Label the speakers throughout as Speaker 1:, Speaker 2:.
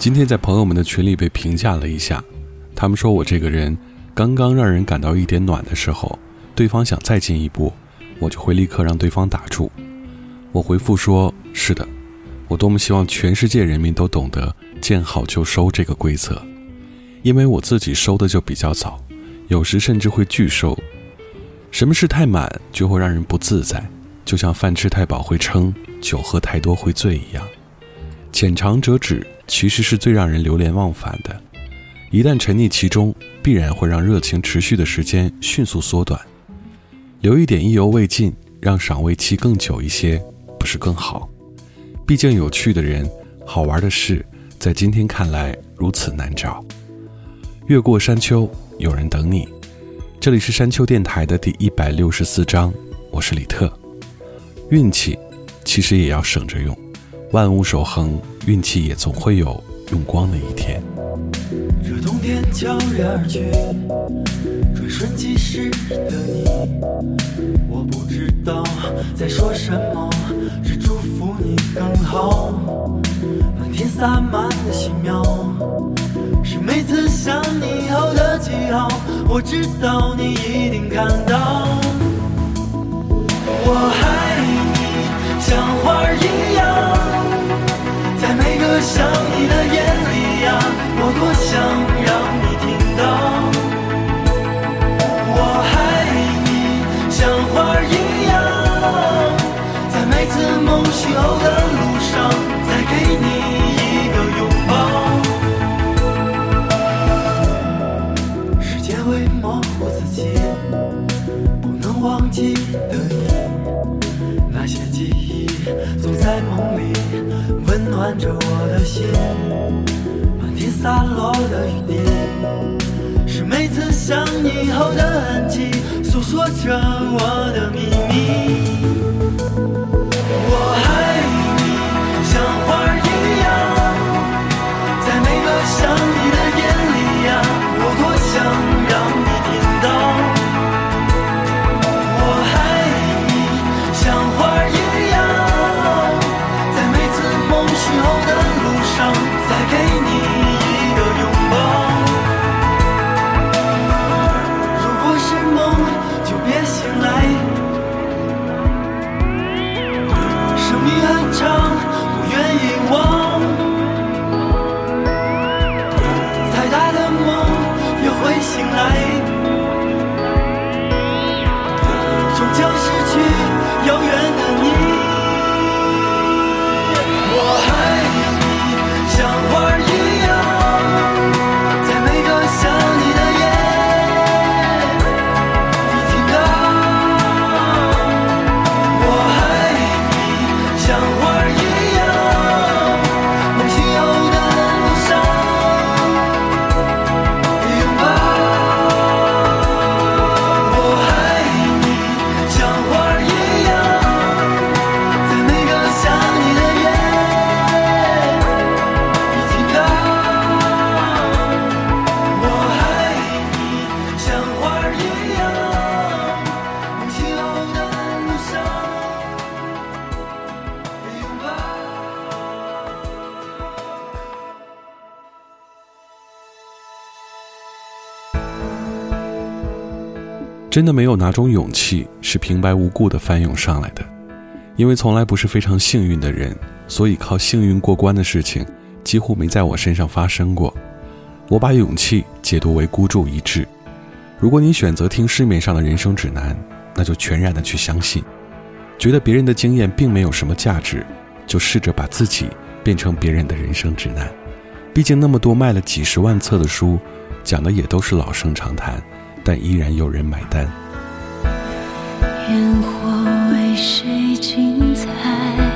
Speaker 1: 今天在朋友们的群里被评价了一下，他们说我这个人刚刚让人感到一点暖的时候，对方想再进一步，我就会立刻让对方打住。我回复说：“是的，我多么希望全世界人民都懂得见好就收这个规则，因为我自己收的就比较早，有时甚至会拒收。什么事太满就会让人不自在，就像饭吃太饱会撑，酒喝太多会醉一样。浅尝辄止其实是最让人流连忘返的，一旦沉溺其中，必然会让热情持续的时间迅速缩短。留一点意犹未尽，让赏味期更久一些，不是更好？毕竟有趣的人、好玩的事，在今天看来如此难找。越过山丘，有人等你。这里是山丘电台的第一百六十四章，我是李特。运气其实也要省着用。万物守恒，运气也总会有用光的一天。
Speaker 2: 这冬天悄然而去，转瞬即逝的你，我不知道在说什么，只祝福你更好。满天洒满的星苗，是每次想你后的记号。我知道你一定看到，我爱你，像花儿一样。想你的眼里呀，我多想让你听到。我爱你，像花儿一样，在每次梦醒后的暖着我的心，满天洒落的雨滴，是每次想你后的痕迹，诉说着我的秘密。我爱你，像花儿一样，在每个想你的夜里呀，我多想让梦
Speaker 1: 真的没有哪种勇气是平白无故的翻涌上来的，因为从来不是非常幸运的人，所以靠幸运过关的事情几乎没在我身上发生过。我把勇气解读为孤注一掷。如果你选择听市面上的人生指南，那就全然的去相信。觉得别人的经验并没有什么价值，就试着把自己变成别人的人生指南。毕竟那么多卖了几十万册的书，讲的也都是老生常谈。但依然有人买单。
Speaker 3: 烟火为谁精彩？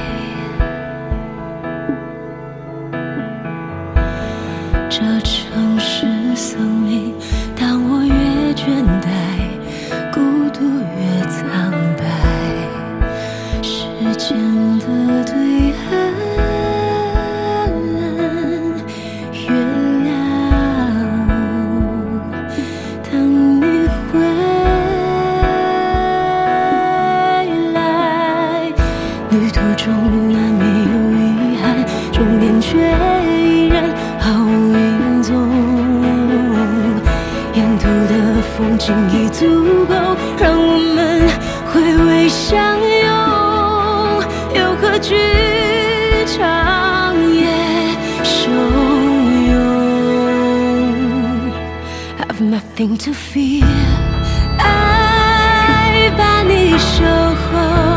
Speaker 3: Nothing to fear，爱把你守候，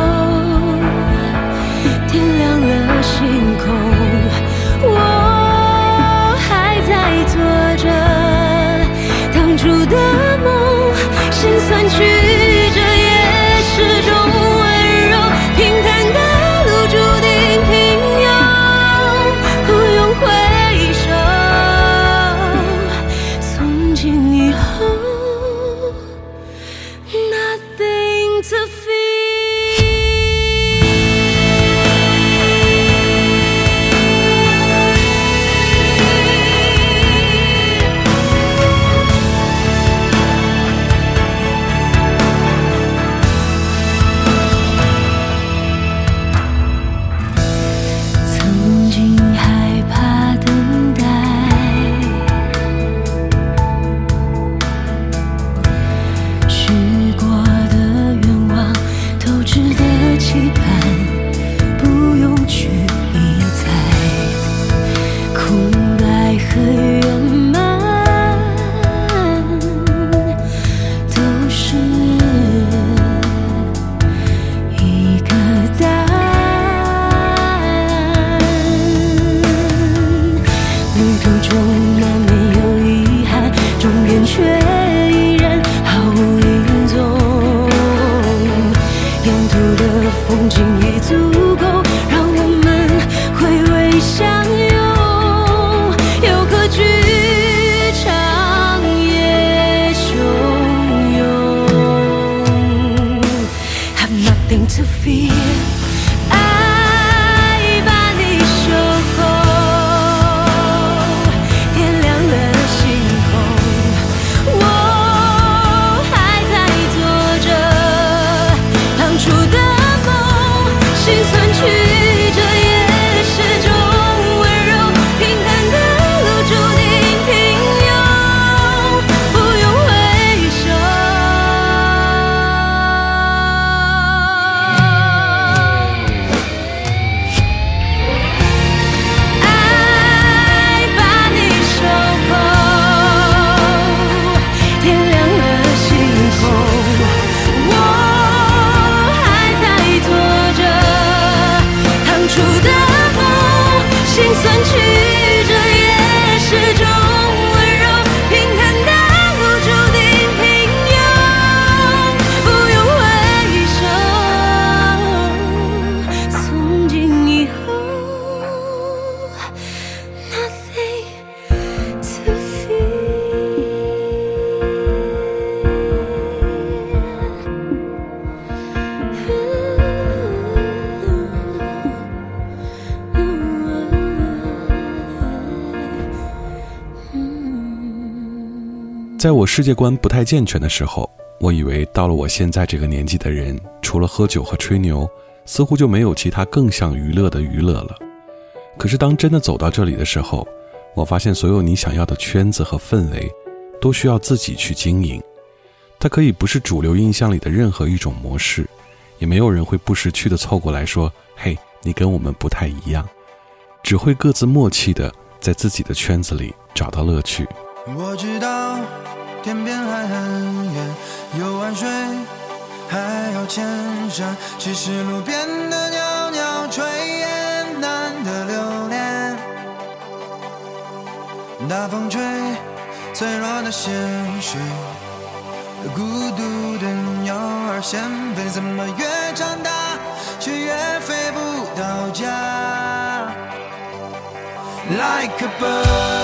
Speaker 3: 在我
Speaker 1: 世界观不太健全的时候，我以为到了我现在这个年纪的人，除了喝酒和吹牛，似乎就没有其他更像娱乐的娱乐了。可是当真的走到这里的时候，我发现所有你想要的圈子和氛围，都需要自己去经营。它可以不是主流印象里的任何一种模式，也没有人会不识趣的凑过来说：“嘿，你跟我们不太一样。”只会各自默契的在自己的圈子里找到乐趣。
Speaker 4: 我知道天边还很远，有万水，还有千山。其实路边的袅袅炊烟难得留恋。大风吹，脆弱的鲜血，孤独的鸟儿先飞，怎么越长大却越飞不到家？Like a bird,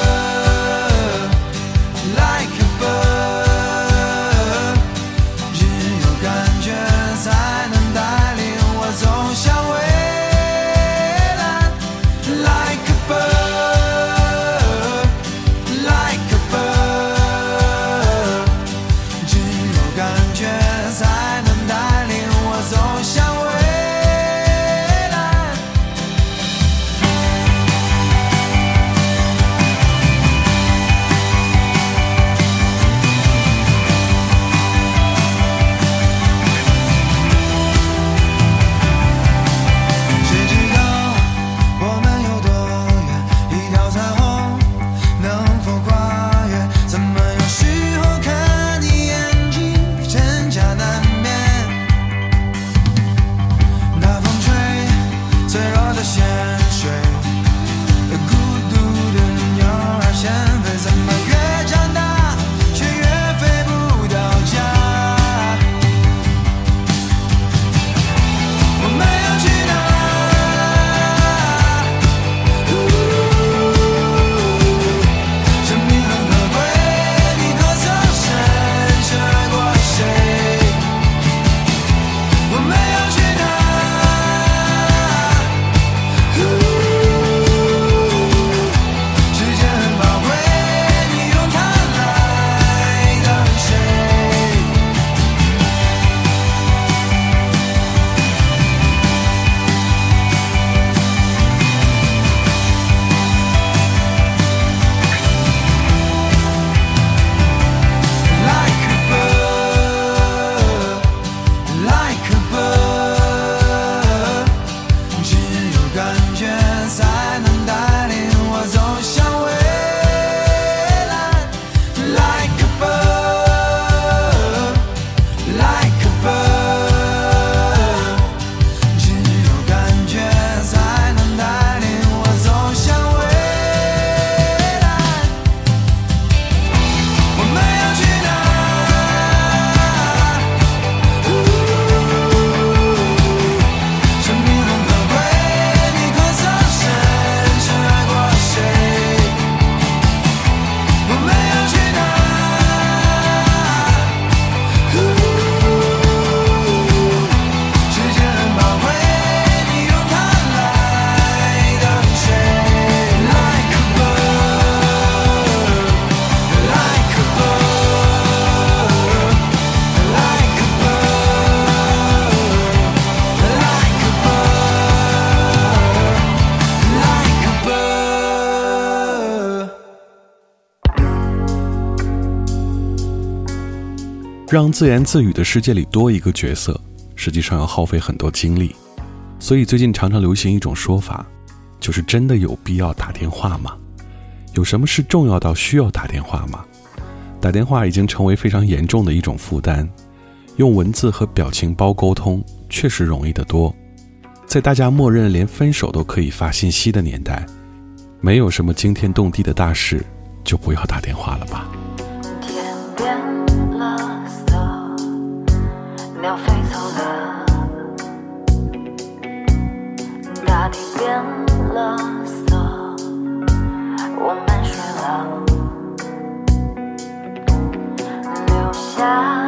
Speaker 1: 让自言自语的世界里多一个角色，实际上要耗费很多精力。所以最近常常流行一种说法，就是真的有必要打电话吗？有什么事重要到需要打电话吗？打电话已经成为非常严重的一种负担。用文字和表情包沟通确实容易得多。在大家默认连分手都可以发信息的年代，没有什么惊天动地的大事，就不要打电话了吧。
Speaker 3: 鸟飞走了，大地变了色，我们睡了，留下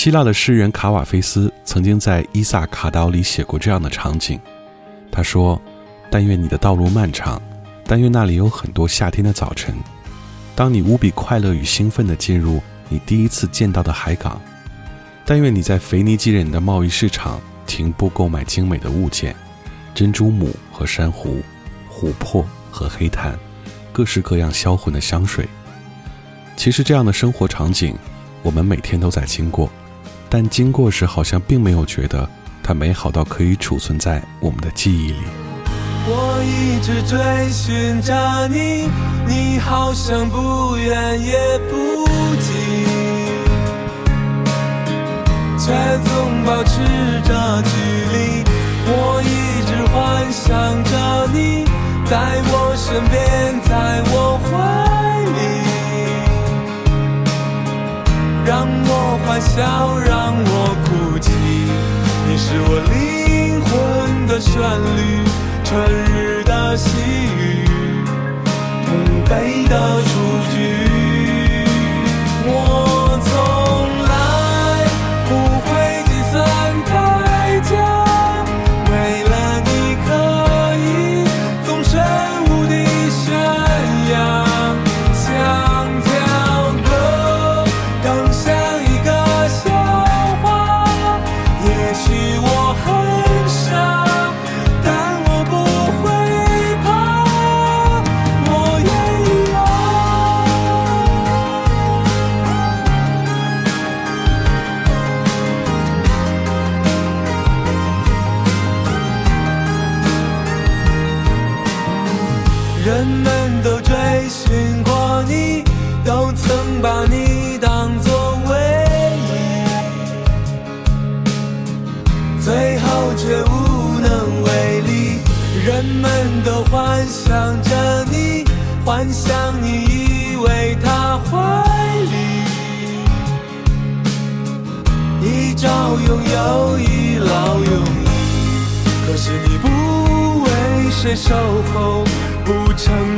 Speaker 1: 希腊的诗人卡瓦菲斯曾经在《伊萨卡岛》里写过这样的场景。他说：“但愿你的道路漫长，但愿那里有很多夏天的早晨，当你无比快乐与兴奋地进入你第一次见到的海港。但愿你在腓尼基人的贸易市场停步购买精美的物件，珍珠母和珊瑚，琥珀和黑炭，各式各样销魂的香水。其实这样的生活场景。”我们每天都在经过，但经过时好像并没有觉得它美好到可以储存在我们的记忆里。
Speaker 5: 我一直追寻着你，你好像不远也不近，却总保持着距离。我一直幻想着你在我身边，在我怀让我欢笑，让我哭泣，你是我灵魂的旋律，春日的细雨，同悲的雏菊。谁守候，不承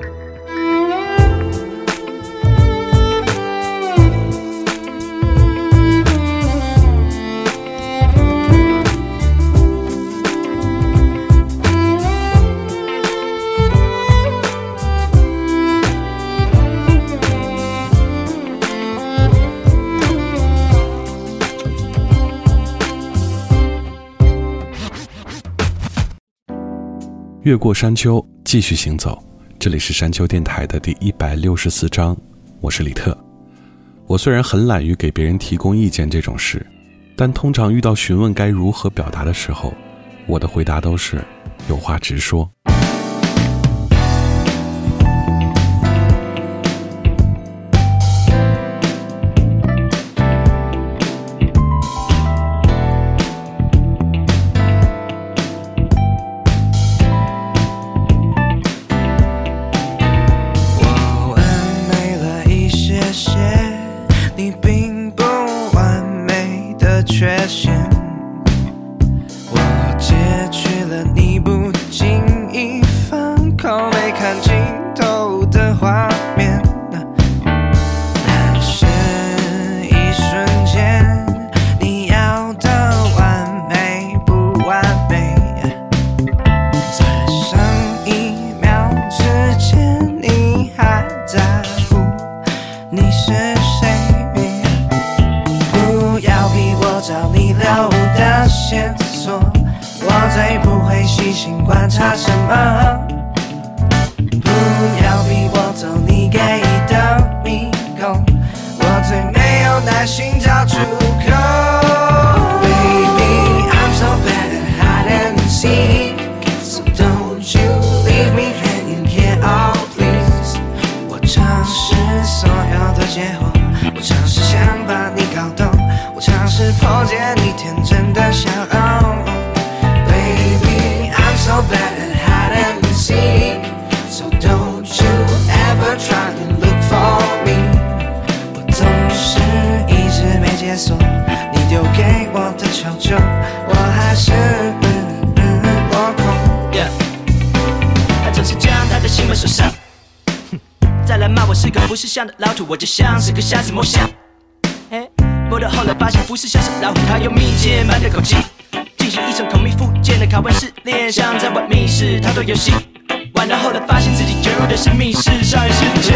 Speaker 4: 越过山丘，继续行走。这里是山丘电台的第一百六十四章，我是李特。我虽然很懒于给别人提供意见这种事，但通常遇到询问该如何表达的时候，我的回答都是有话直说。
Speaker 6: 的老土，我就像是个瞎子摸象。嘿摸到后来发现不是像是老虎，他用密接满的口气进行一场同密附件的拷问试炼，像在玩密室逃脱游戏。玩到后来发现自己卷入的是密室上一世界。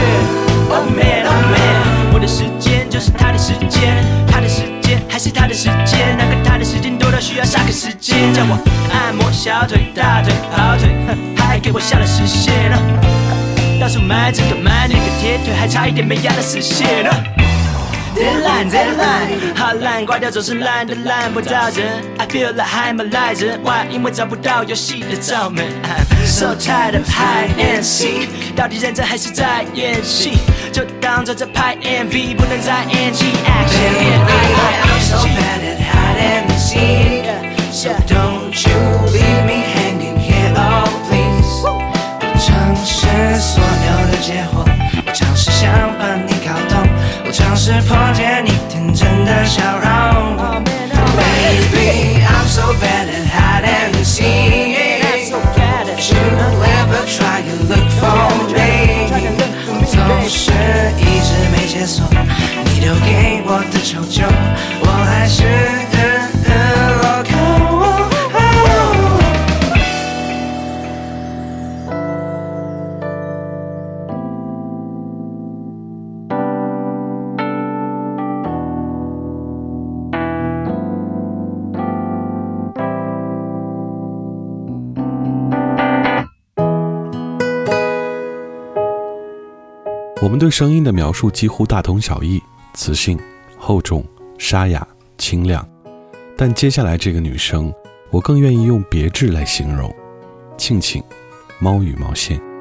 Speaker 6: Oh man, oh man，我的时间就是他的时间，他的时间还是他的时间，那个他的时间多到需要杀个时间，叫我按摩小腿、大腿、跑腿，哼，还给我下了时限了。到处买这个买那个，铁腿还差一点没压得死血了。再烂再烂，好烂，挂掉总是烂的烂不到人。I feel like I'm a l i z e r why？因为找不到游戏的罩门。So tired of hide and seek，到底认真还是在演戏？就当做在拍 MV，不能再 NG action。
Speaker 4: Baby，I'm so bad at hide and seek，so don't you。解惑我尝试想把你搞懂我尝试破解你天真的笑容。
Speaker 7: 对声音的描述几乎大同小异磁性厚重沙哑清亮。但接下来这个女生我更愿意用别致来形容庆庆猫与毛线。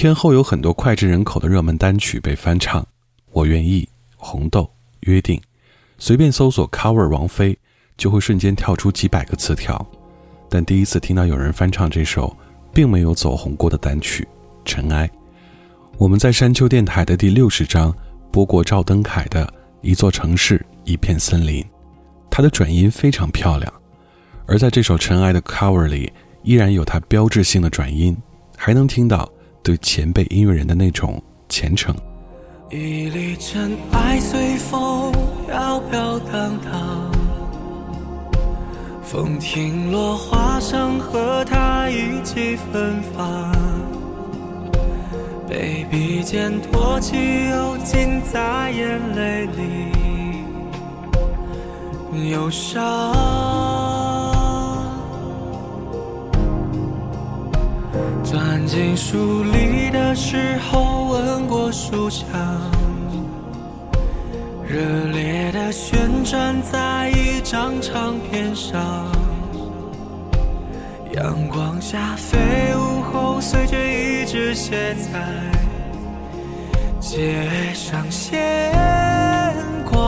Speaker 1: 天后有
Speaker 7: 很多脍炙人口的热门单曲被翻唱，《我愿意》《
Speaker 1: 红豆》《约定》，随便搜索 cover 王菲，就会瞬间跳出几百个词条。但第一次听到有人翻唱这首并没有走红过的单曲《尘埃》，我们在山丘电台的第六十章播过赵登凯的《一座城市一片森林》，他的转音非常漂亮。而在这首《尘埃》的 cover 里，依然有它标志性的转音，还能听到。对前辈音乐人的那种虔诚。
Speaker 5: 一粒尘埃随风飘飘荡荡，风停落，花香和它一起芬芳，被笔尖托起，又浸在眼泪里，忧伤。钻进书里的时候，吻过书墙，热烈的旋转在一张唱片上，阳光下飞舞后，随着一直写在街上闲逛，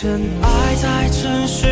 Speaker 5: 尘埃在沉睡。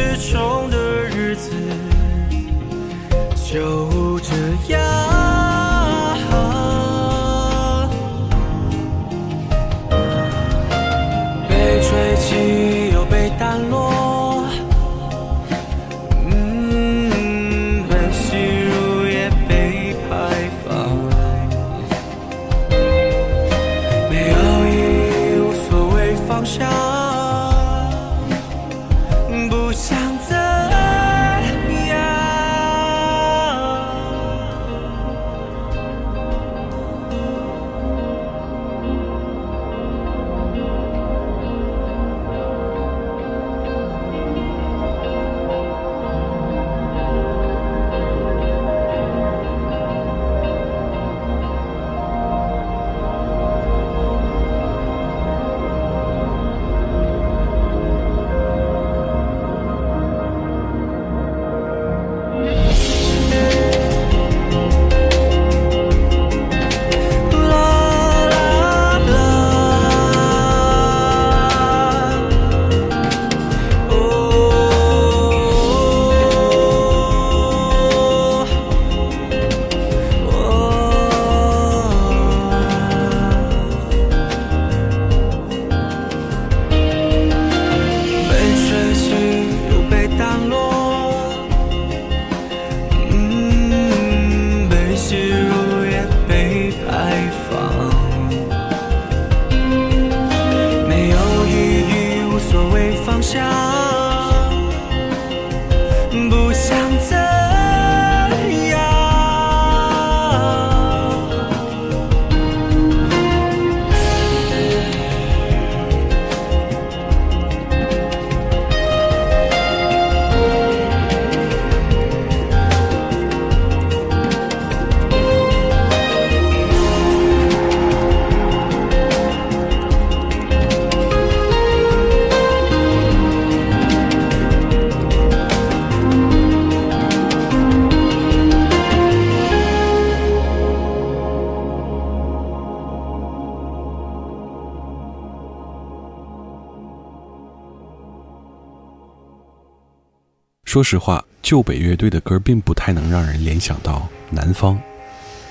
Speaker 1: 说实话，旧北乐队的歌并不太能让人联想到南方。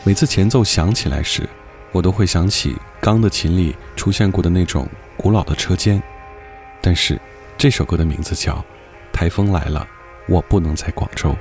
Speaker 1: 每次前奏响起来时，我都会想起钢的琴里出现过的那种古老的车间。但是这首歌的名字叫《台风来了》，我不能在广州。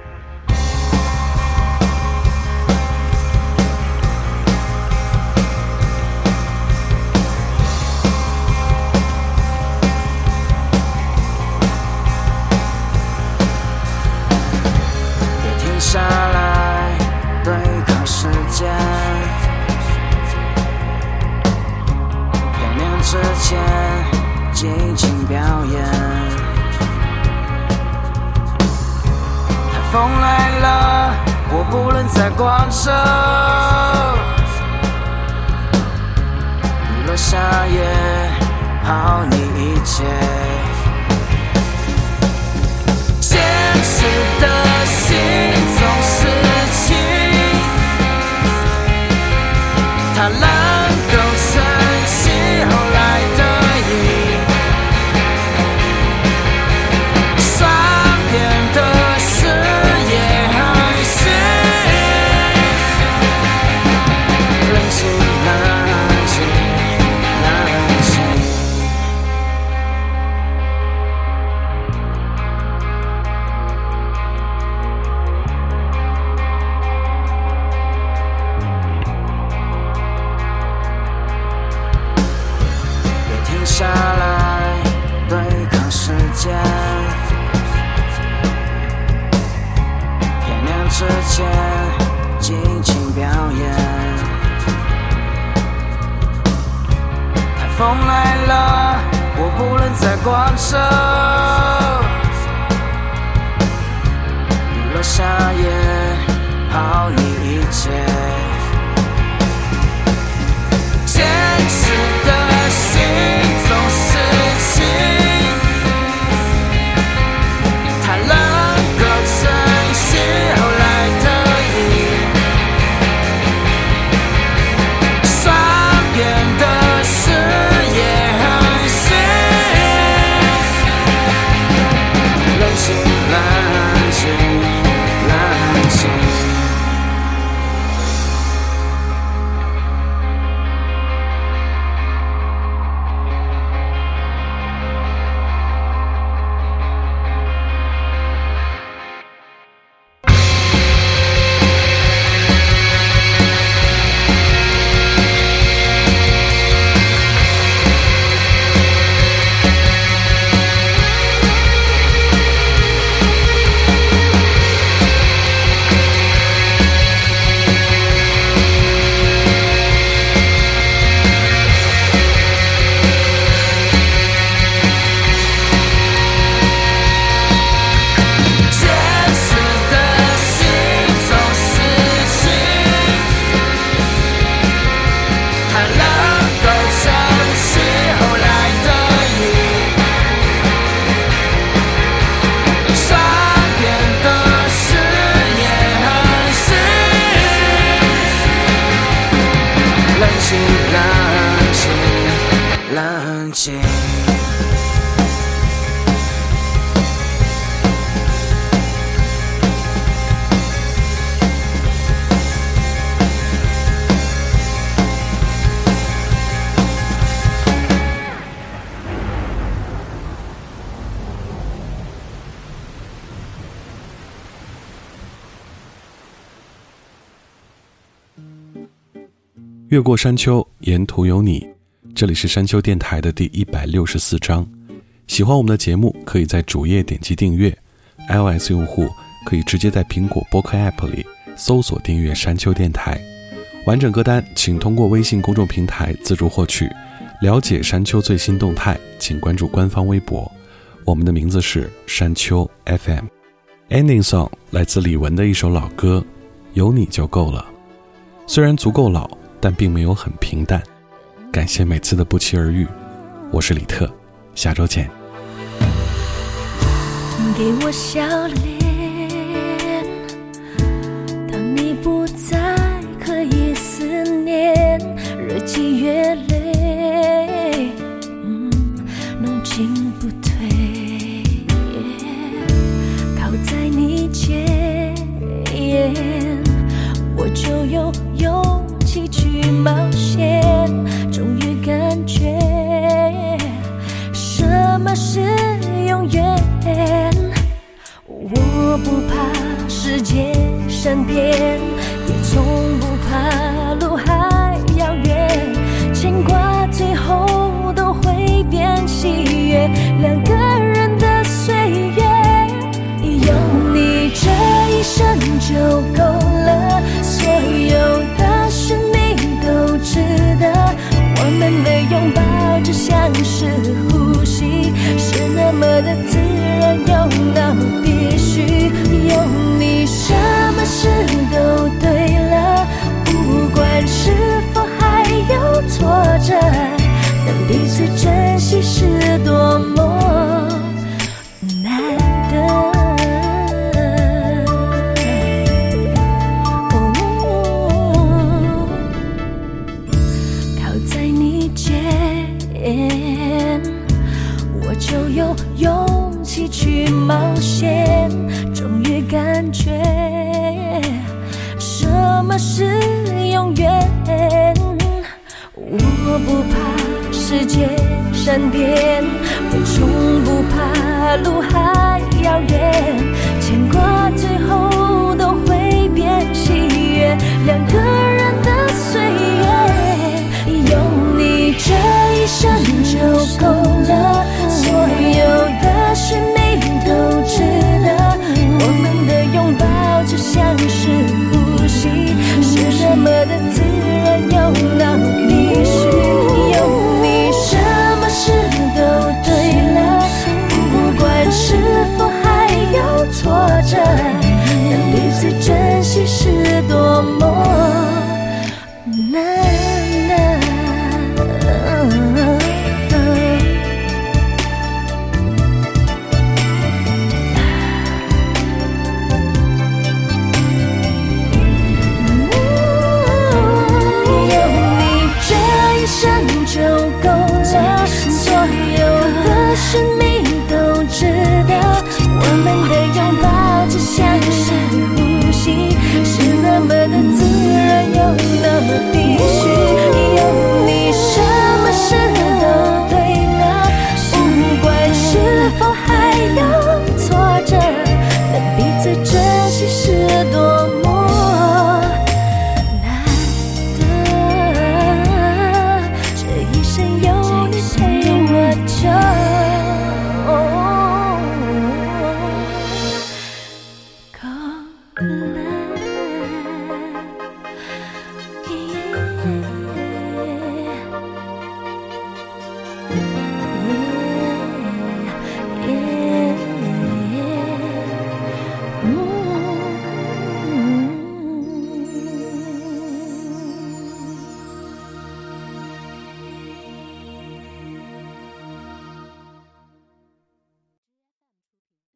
Speaker 8: 放手，落下也好你一切，
Speaker 1: 越过山丘，沿途有你。这里是山丘电台的第一百六十四章。喜欢我们的节目，可以在主页点击订阅。iOS 用户可以直接在苹果播客 App 里搜索订阅山丘电台。完整歌单请通过微信公众平台自助获取。了解山丘最新动态，请关注官方微博。我们的名字是山丘 FM。Ending song 来自李玟的一首老歌，《有你就够了》。虽然足够老。但并没有很平淡。感谢每次的不期而遇，我是李特，下周见。
Speaker 3: 给我笑脸，当你不再，可以思念，日积月累，也从不怕路还遥远，牵挂最后都会变喜悦，两个。